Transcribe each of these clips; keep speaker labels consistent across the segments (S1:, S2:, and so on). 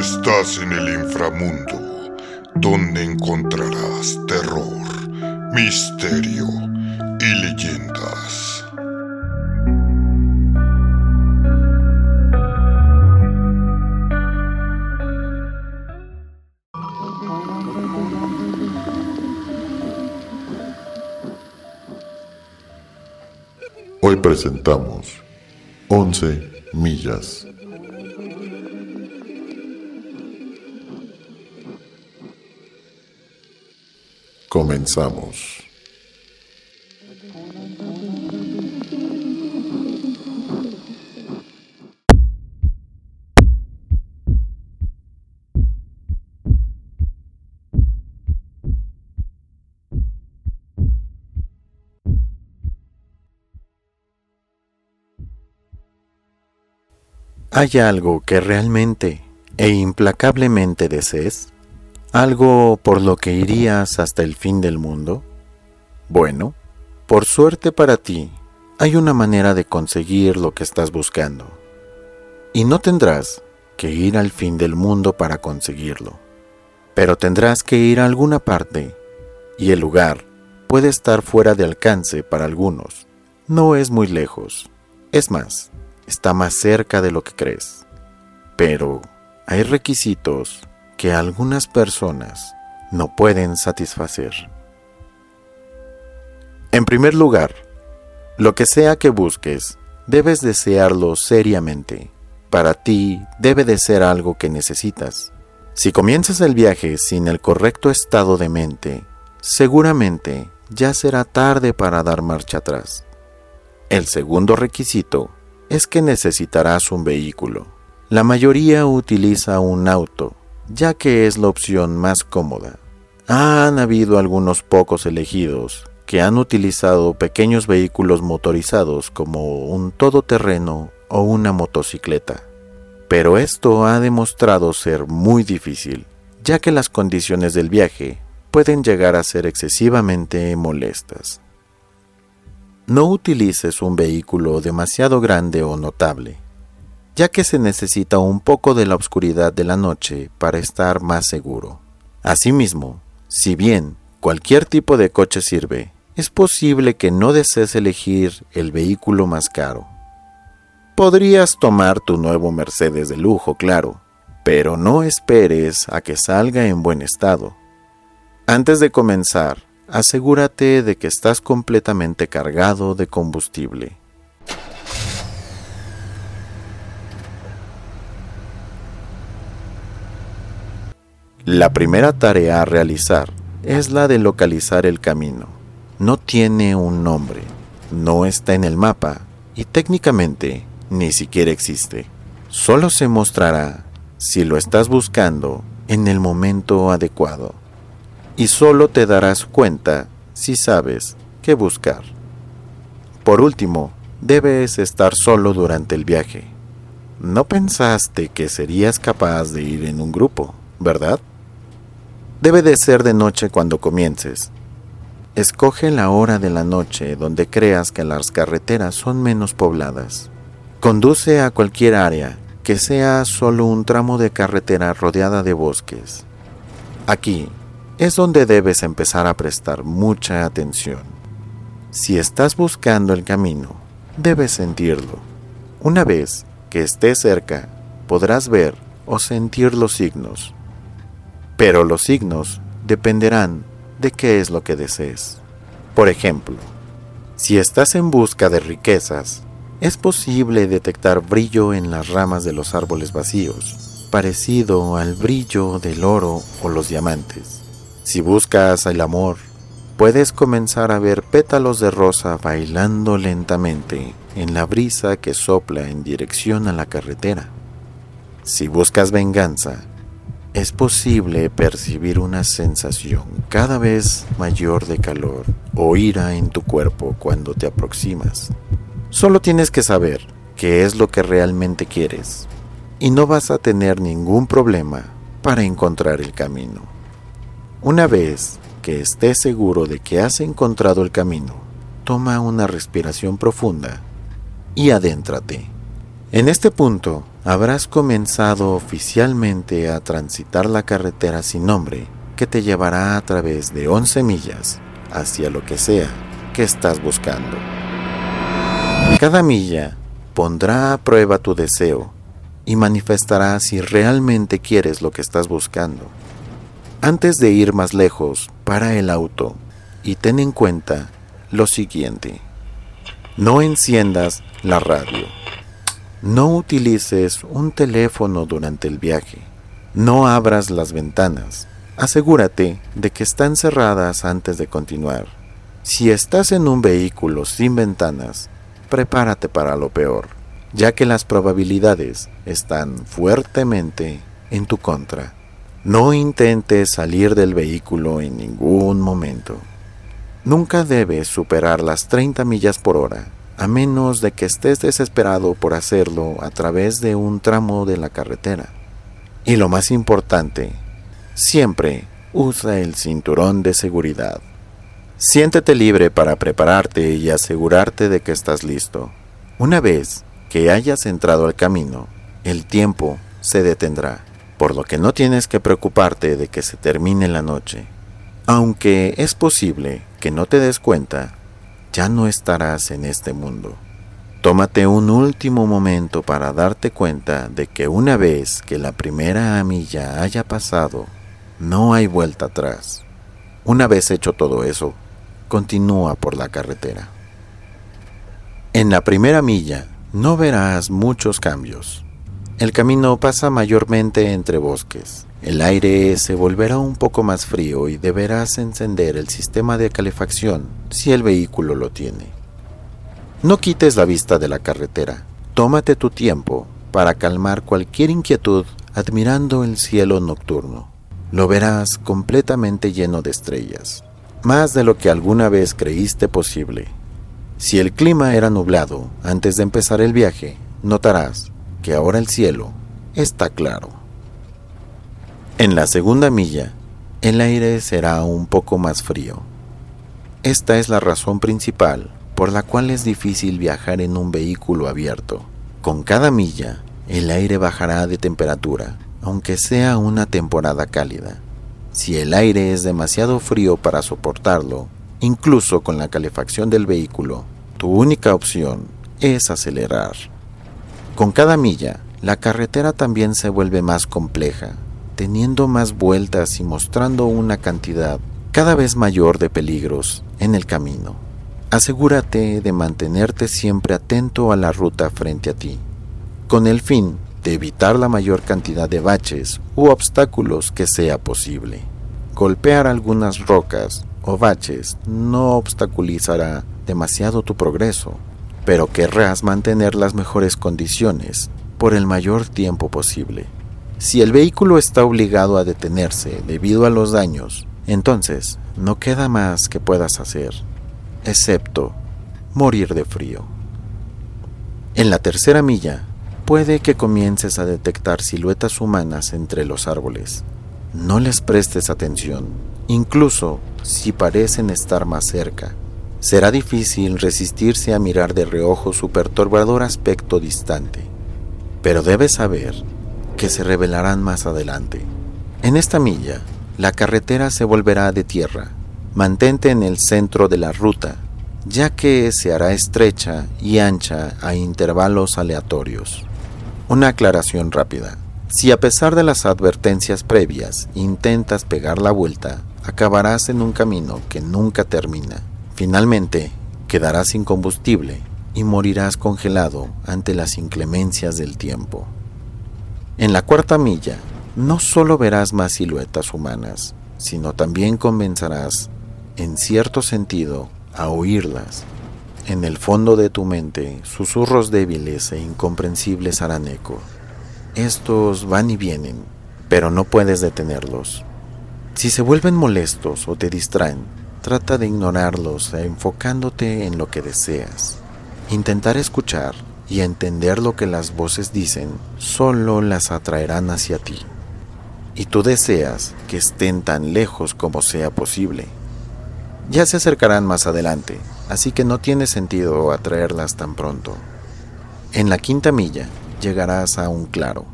S1: Estás en el inframundo, donde encontrarás terror, misterio y leyendas. Hoy presentamos 11 millas. Comenzamos.
S2: ¿Hay algo que realmente e implacablemente desees? ¿Algo por lo que irías hasta el fin del mundo? Bueno, por suerte para ti, hay una manera de conseguir lo que estás buscando. Y no tendrás que ir al fin del mundo para conseguirlo, pero tendrás que ir a alguna parte, y el lugar puede estar fuera de alcance para algunos. No es muy lejos. Es más, está más cerca de lo que crees. Pero hay requisitos que algunas personas no pueden satisfacer. En primer lugar, lo que sea que busques, debes desearlo seriamente. Para ti debe de ser algo que necesitas. Si comienzas el viaje sin el correcto estado de mente, seguramente ya será tarde para dar marcha atrás. El segundo requisito es que necesitarás un vehículo. La mayoría utiliza un auto, ya que es la opción más cómoda. Han habido algunos pocos elegidos que han utilizado pequeños vehículos motorizados como un todoterreno o una motocicleta. Pero esto ha demostrado ser muy difícil, ya que las condiciones del viaje pueden llegar a ser excesivamente molestas. No utilices un vehículo demasiado grande o notable, ya que se necesita un poco de la oscuridad de la noche para estar más seguro. Asimismo, si bien cualquier tipo de coche sirve, es posible que no desees elegir el vehículo más caro. Podrías tomar tu nuevo Mercedes de lujo, claro, pero no esperes a que salga en buen estado. Antes de comenzar, asegúrate de que estás completamente cargado de combustible. La primera tarea a realizar es la de localizar el camino. No tiene un nombre, no está en el mapa y técnicamente ni siquiera existe. Solo se mostrará si lo estás buscando en el momento adecuado y solo te darás cuenta si sabes qué buscar. Por último, debes estar solo durante el viaje. No pensaste que serías capaz de ir en un grupo, ¿verdad? Debe de ser de noche cuando comiences. Escoge la hora de la noche donde creas que las carreteras son menos pobladas. Conduce a cualquier área que sea solo un tramo de carretera rodeada de bosques. Aquí es donde debes empezar a prestar mucha atención. Si estás buscando el camino, debes sentirlo. Una vez que estés cerca, podrás ver o sentir los signos. Pero los signos dependerán de qué es lo que desees. Por ejemplo, si estás en busca de riquezas, es posible detectar brillo en las ramas de los árboles vacíos, parecido al brillo del oro o los diamantes. Si buscas el amor, puedes comenzar a ver pétalos de rosa bailando lentamente en la brisa que sopla en dirección a la carretera. Si buscas venganza, es posible percibir una sensación cada vez mayor de calor o ira en tu cuerpo cuando te aproximas. Solo tienes que saber qué es lo que realmente quieres y no vas a tener ningún problema para encontrar el camino. Una vez que estés seguro de que has encontrado el camino, toma una respiración profunda y adéntrate. En este punto habrás comenzado oficialmente a transitar la carretera sin nombre que te llevará a través de 11 millas hacia lo que sea que estás buscando. Cada milla pondrá a prueba tu deseo y manifestará si realmente quieres lo que estás buscando. Antes de ir más lejos, para el auto y ten en cuenta lo siguiente. No enciendas la radio. No utilices un teléfono durante el viaje. No abras las ventanas. Asegúrate de que están cerradas antes de continuar. Si estás en un vehículo sin ventanas, prepárate para lo peor, ya que las probabilidades están fuertemente en tu contra. No intentes salir del vehículo en ningún momento. Nunca debes superar las 30 millas por hora, a menos de que estés desesperado por hacerlo a través de un tramo de la carretera. Y lo más importante, siempre usa el cinturón de seguridad. Siéntete libre para prepararte y asegurarte de que estás listo. Una vez que hayas entrado al camino, el tiempo se detendrá, por lo que no tienes que preocuparte de que se termine la noche. Aunque es posible que no te des cuenta, ya no estarás en este mundo. Tómate un último momento para darte cuenta de que una vez que la primera milla haya pasado, no hay vuelta atrás. Una vez hecho todo eso, continúa por la carretera. En la primera milla no verás muchos cambios. El camino pasa mayormente entre bosques. El aire se volverá un poco más frío y deberás encender el sistema de calefacción si el vehículo lo tiene. No quites la vista de la carretera. Tómate tu tiempo para calmar cualquier inquietud admirando el cielo nocturno. Lo verás completamente lleno de estrellas más de lo que alguna vez creíste posible. Si el clima era nublado antes de empezar el viaje, notarás que ahora el cielo está claro. En la segunda milla, el aire será un poco más frío. Esta es la razón principal por la cual es difícil viajar en un vehículo abierto. Con cada milla, el aire bajará de temperatura, aunque sea una temporada cálida. Si el aire es demasiado frío para soportarlo, incluso con la calefacción del vehículo, tu única opción es acelerar. Con cada milla, la carretera también se vuelve más compleja, teniendo más vueltas y mostrando una cantidad cada vez mayor de peligros en el camino. Asegúrate de mantenerte siempre atento a la ruta frente a ti, con el fin de evitar la mayor cantidad de baches u obstáculos que sea posible. Golpear algunas rocas o baches no obstaculizará demasiado tu progreso, pero querrás mantener las mejores condiciones por el mayor tiempo posible. Si el vehículo está obligado a detenerse debido a los daños, entonces no queda más que puedas hacer, excepto morir de frío. En la tercera milla, puede que comiences a detectar siluetas humanas entre los árboles. No les prestes atención, incluso si parecen estar más cerca. Será difícil resistirse a mirar de reojo su perturbador aspecto distante, pero debes saber que se revelarán más adelante. En esta milla, la carretera se volverá de tierra. Mantente en el centro de la ruta, ya que se hará estrecha y ancha a intervalos aleatorios. Una aclaración rápida. Si a pesar de las advertencias previas intentas pegar la vuelta, acabarás en un camino que nunca termina. Finalmente, quedarás sin combustible y morirás congelado ante las inclemencias del tiempo. En la cuarta milla, no solo verás más siluetas humanas, sino también comenzarás, en cierto sentido, a oírlas en el fondo de tu mente, susurros débiles e incomprensibles harán eco. Estos van y vienen, pero no puedes detenerlos. Si se vuelven molestos o te distraen, trata de ignorarlos enfocándote en lo que deseas. Intentar escuchar y entender lo que las voces dicen solo las atraerán hacia ti. Y tú deseas que estén tan lejos como sea posible. Ya se acercarán más adelante, así que no tiene sentido atraerlas tan pronto. En la quinta milla llegarás a un claro.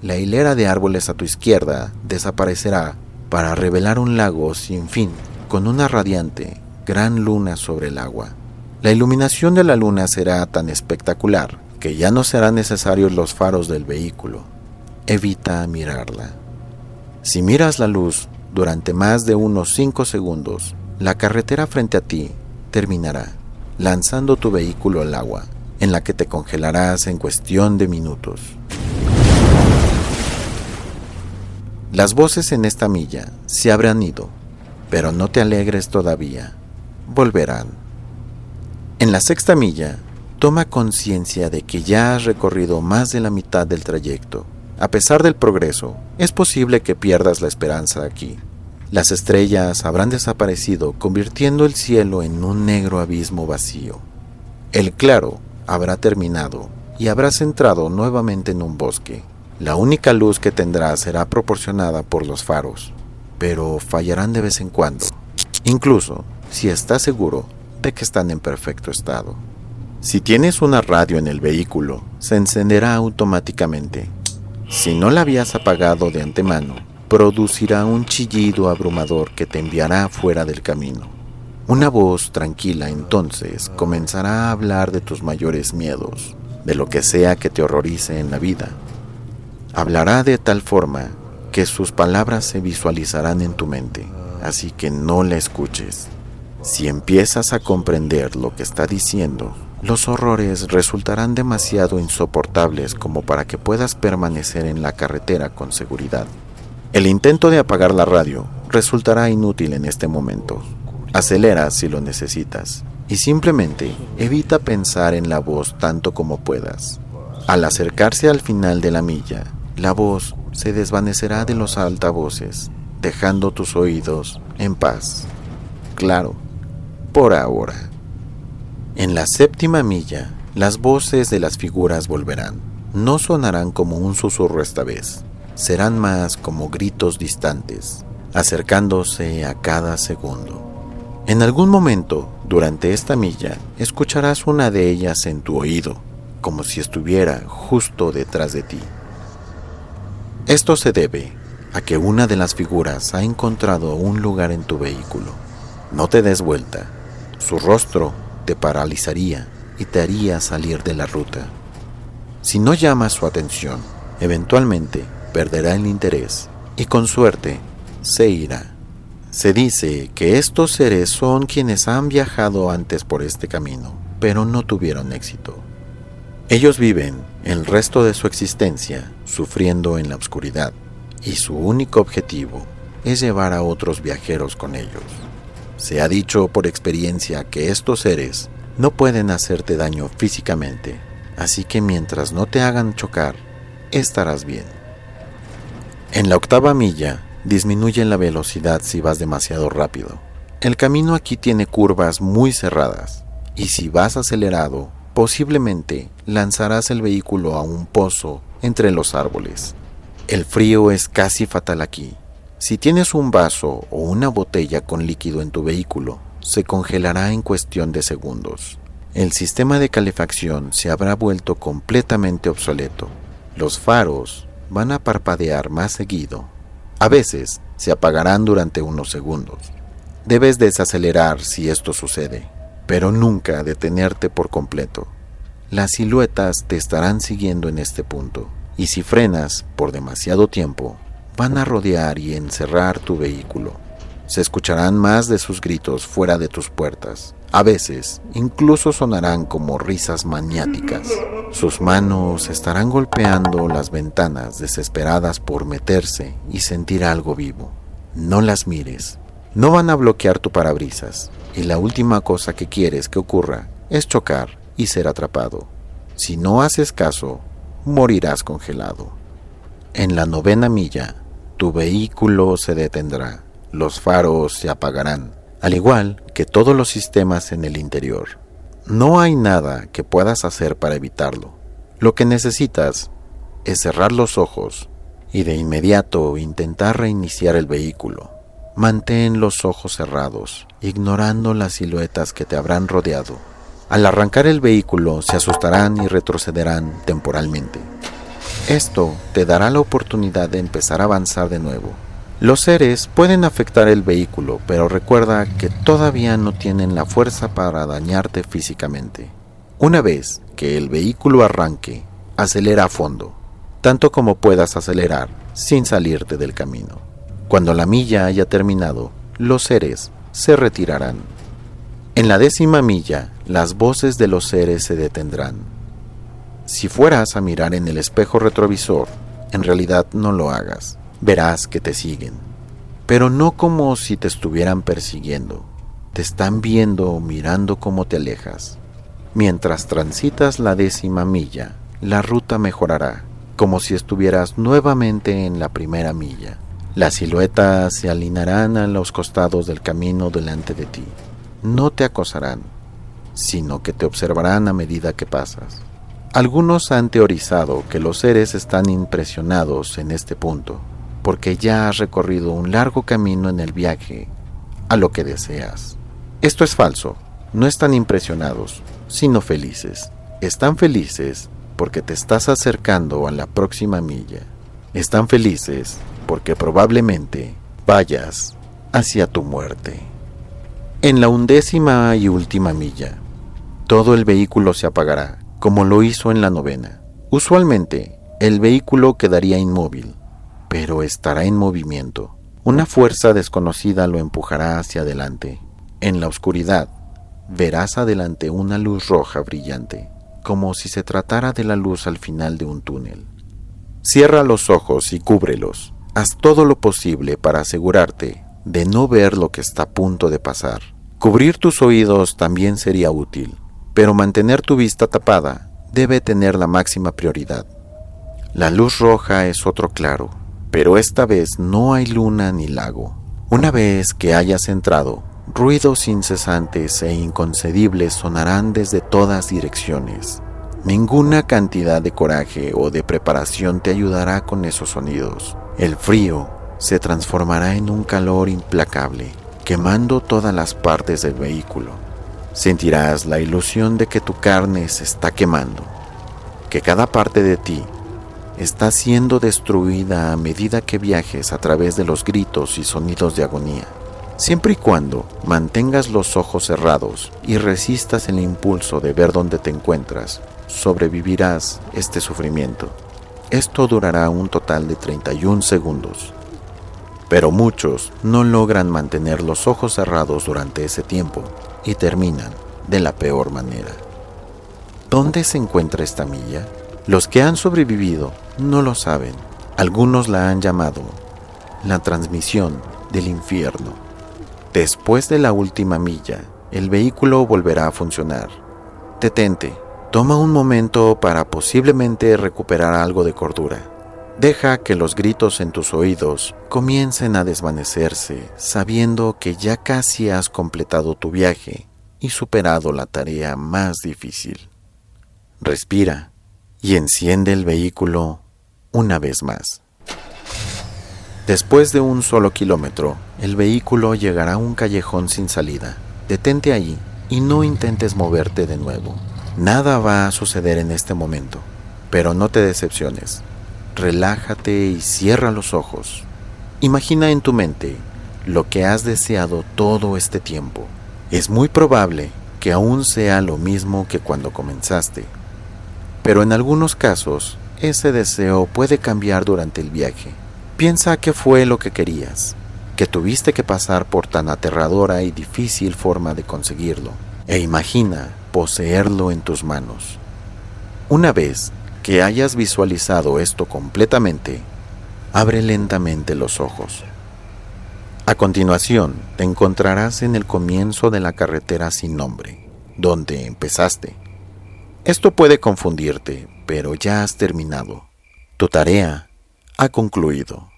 S2: La hilera de árboles a tu izquierda desaparecerá para revelar un lago sin fin con una radiante gran luna sobre el agua. La iluminación de la luna será tan espectacular que ya no serán necesarios los faros del vehículo. Evita mirarla. Si miras la luz durante más de unos 5 segundos, la carretera frente a ti terminará, lanzando tu vehículo al agua, en la que te congelarás en cuestión de minutos. Las voces en esta milla se habrán ido, pero no te alegres todavía, volverán. En la sexta milla, toma conciencia de que ya has recorrido más de la mitad del trayecto. A pesar del progreso, es posible que pierdas la esperanza aquí. Las estrellas habrán desaparecido, convirtiendo el cielo en un negro abismo vacío. El claro habrá terminado y habrás entrado nuevamente en un bosque. La única luz que tendrás será proporcionada por los faros, pero fallarán de vez en cuando, incluso si estás seguro de que están en perfecto estado. Si tienes una radio en el vehículo, se encenderá automáticamente. Si no la habías apagado de antemano, producirá un chillido abrumador que te enviará fuera del camino. Una voz tranquila entonces comenzará a hablar de tus mayores miedos, de lo que sea que te horrorice en la vida, Hablará de tal forma sus palabras se visualizarán en tu mente, así que no la escuches. Si empiezas a comprender lo que está diciendo, los horrores resultarán demasiado insoportables como para que puedas permanecer en la carretera con seguridad. El intento de apagar la radio resultará inútil en este momento. Acelera si lo necesitas y simplemente evita pensar en la voz tanto como puedas. Al acercarse al final de la milla, la voz se desvanecerá de los altavoces, dejando tus oídos en paz. Claro, por ahora. En la séptima milla, las voces de las figuras volverán. No sonarán como un susurro esta vez, serán más como gritos distantes, acercándose a cada segundo. En algún momento, durante esta milla, escucharás una de ellas en tu oído, como si estuviera justo detrás de ti. Esto se debe a que una de las figuras ha encontrado un lugar en tu vehículo. No te des vuelta. Su rostro te paralizaría y te haría salir de la ruta. Si no llamas su atención, eventualmente perderá el interés y con suerte se irá. Se dice que estos seres son quienes han viajado antes por este camino, pero no tuvieron éxito. Ellos viven el resto de su existencia sufriendo en la oscuridad y su único objetivo es llevar a otros viajeros con ellos. Se ha dicho por experiencia que estos seres no pueden hacerte daño físicamente, así que mientras no te hagan chocar, estarás bien. En la octava milla, disminuye la velocidad si vas demasiado rápido. El camino aquí tiene curvas muy cerradas, y si vas acelerado, Posiblemente lanzarás el vehículo a un pozo entre los árboles. El frío es casi fatal aquí. Si tienes un vaso o una botella con líquido en tu vehículo, se congelará en cuestión de segundos. El sistema de calefacción se habrá vuelto completamente obsoleto. Los faros van a parpadear más seguido. A veces se apagarán durante unos segundos. Debes desacelerar si esto sucede pero nunca detenerte por completo. Las siluetas te estarán siguiendo en este punto, y si frenas por demasiado tiempo, van a rodear y encerrar tu vehículo. Se escucharán más de sus gritos fuera de tus puertas. A veces, incluso sonarán como risas maniáticas. Sus manos estarán golpeando las ventanas desesperadas por meterse y sentir algo vivo. No las mires. No van a bloquear tu parabrisas, y la última cosa que quieres que ocurra es chocar y ser atrapado. Si no haces caso, morirás congelado. En la novena milla, tu vehículo se detendrá, los faros se apagarán, al igual que todos los sistemas en el interior. No hay nada que puedas hacer para evitarlo. Lo que necesitas es cerrar los ojos y de inmediato intentar reiniciar el vehículo. Mantén los ojos cerrados, ignorando las siluetas que te habrán rodeado. Al arrancar el vehículo se asustarán y retrocederán temporalmente. Esto te dará la oportunidad de empezar a avanzar de nuevo. Los seres pueden afectar el vehículo, pero recuerda que todavía no tienen la fuerza para dañarte físicamente. Una vez que el vehículo arranque, acelera a fondo, tanto como puedas acelerar sin salirte del camino. Cuando la milla haya terminado, los seres se retirarán. En la décima milla, las voces de los seres se detendrán. Si fueras a mirar en el espejo retrovisor, en realidad no lo hagas. Verás que te siguen. Pero no como si te estuvieran persiguiendo. Te están viendo mirando cómo te alejas. Mientras transitas la décima milla, la ruta mejorará, como si estuvieras nuevamente en la primera milla. Las siluetas se alinearán a los costados del camino delante de ti no te acosarán, sino que te observarán a medida que pasas. Algunos han teorizado que los seres están impresionados en este punto, porque ya has recorrido un largo camino en el viaje a lo que deseas. Esto es falso, no están impresionados, sino felices. Están felices porque te estás acercando a la próxima milla. Están felices porque probablemente vayas hacia tu muerte. En la undécima y última milla, todo el vehículo se apagará, como lo hizo en la novena. Usualmente, el vehículo quedaría inmóvil, pero estará en movimiento. Una fuerza desconocida lo empujará hacia adelante. En la oscuridad, verás adelante una luz roja brillante, como si se tratara de la luz al final de un túnel. Cierra los ojos y cúbrelos. Haz todo lo posible para asegurarte de no ver lo que está a punto de pasar. Cubrir tus oídos también sería útil, pero mantener tu vista tapada debe tener la máxima prioridad. La luz roja es otro claro, pero esta vez no hay luna ni lago. Una vez que hayas entrado, ruidos incesantes e inconcebibles sonarán desde todas direcciones. Ninguna cantidad de coraje o de preparación te ayudará con esos sonidos. El frío se transformará en un calor implacable, quemando todas las partes del vehículo. Sentirás la ilusión de que tu carne se está quemando, que cada parte de ti está siendo destruida a medida que viajes a través de los gritos y sonidos de agonía. Siempre y cuando mantengas los ojos cerrados y resistas el impulso de ver dónde te encuentras, sobrevivirás este sufrimiento. Esto durará un total de 31 segundos pero muchos no logran mantener los ojos cerrados durante ese tiempo y terminan de la peor manera. ¿Dónde se encuentra esta milla? Los que han sobrevivido no lo saben. Algunos la han llamado la transmisión del infierno. Después de la última milla, el vehículo volverá a funcionar. Detente, toma un momento para posiblemente recuperar algo de cordura. Deja que los gritos en tus oídos comiencen a desvanecerse, sabiendo que ya casi has completado tu viaje y superado la tarea más difícil. Respira y enciende el vehículo una vez más. Después de un solo kilómetro, el vehículo llegará a un callejón sin salida. Detente ahí y no intentes moverte de nuevo. Nada va a suceder en este momento, pero no te decepciones relájate y cierra los ojos. Imagina en tu mente lo que has deseado todo este tiempo. Es muy probable que aún sea lo mismo que cuando comenzaste, pero en algunos casos ese deseo puede cambiar durante el viaje. Piensa qué fue lo que querías, que tuviste que pasar por tan aterradora y difícil forma de conseguirlo, e imagina poseerlo en tus manos. Una vez que hayas visualizado esto completamente, abre lentamente los ojos. A continuación, te encontrarás en el comienzo de la carretera sin nombre, donde empezaste. Esto puede confundirte, pero ya has terminado. Tu tarea ha concluido.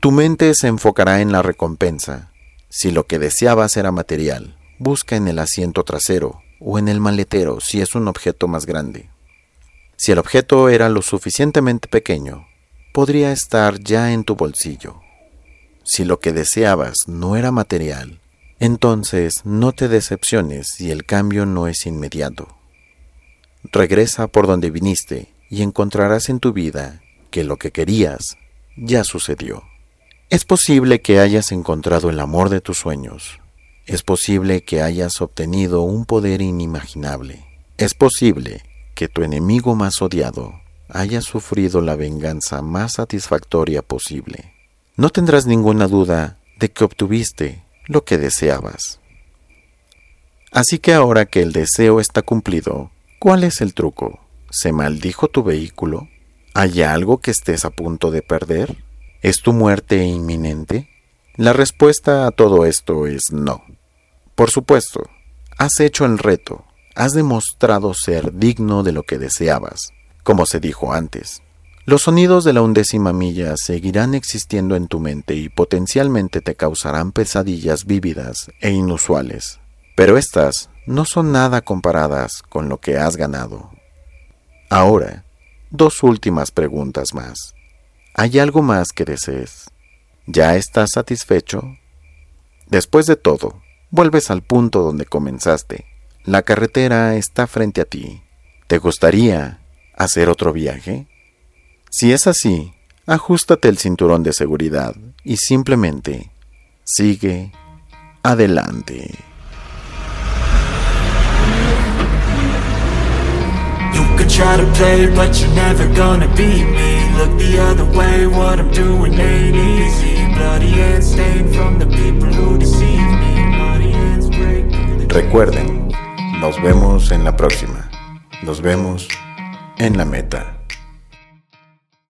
S2: Tu mente se enfocará en la recompensa. Si lo que deseabas era material, busca en el asiento trasero o en el maletero si es un objeto más grande. Si el objeto era lo suficientemente pequeño, podría estar ya en tu bolsillo. Si lo que deseabas no era material, Entonces no te decepciones si el cambio no es inmediato. Regresa por donde viniste y encontrarás en tu vida que lo que querías ya sucedió. Es posible que hayas encontrado el amor de tus sueños. Es posible que hayas obtenido un poder inimaginable. Es posible que tu enemigo más odiado haya sufrido la venganza más satisfactoria posible. No tendrás ninguna duda de que obtuviste lo que deseabas. Así que ahora que el deseo está cumplido, ¿cuál es el truco? ¿Se maldijo tu vehículo? ¿Hay algo que estés a punto de perder? ¿Es tu muerte inminente? La respuesta a todo esto es no. Por supuesto, has hecho el reto, has demostrado ser digno de lo que deseabas, como se dijo antes. Los sonidos de la undécima milla seguirán existiendo en tu mente y potencialmente te causarán pesadillas vívidas e inusuales, pero estas no son nada comparadas con lo que has ganado. Ahora, dos últimas preguntas más. ¿Hay algo más que desees? ¿Ya estás satisfecho? Después de todo, vuelves al punto donde comenzaste. La carretera está frente a ti. ¿Te gustaría hacer otro viaje? Si es así, ajustate el cinturón de seguridad y simplemente sigue adelante. try to play, but you're never gonna beat me Look the other way, what I'm doing ain't easy Bloody from the people who deceive Recuerden, nos vemos en la próxima. Nos vemos en la meta.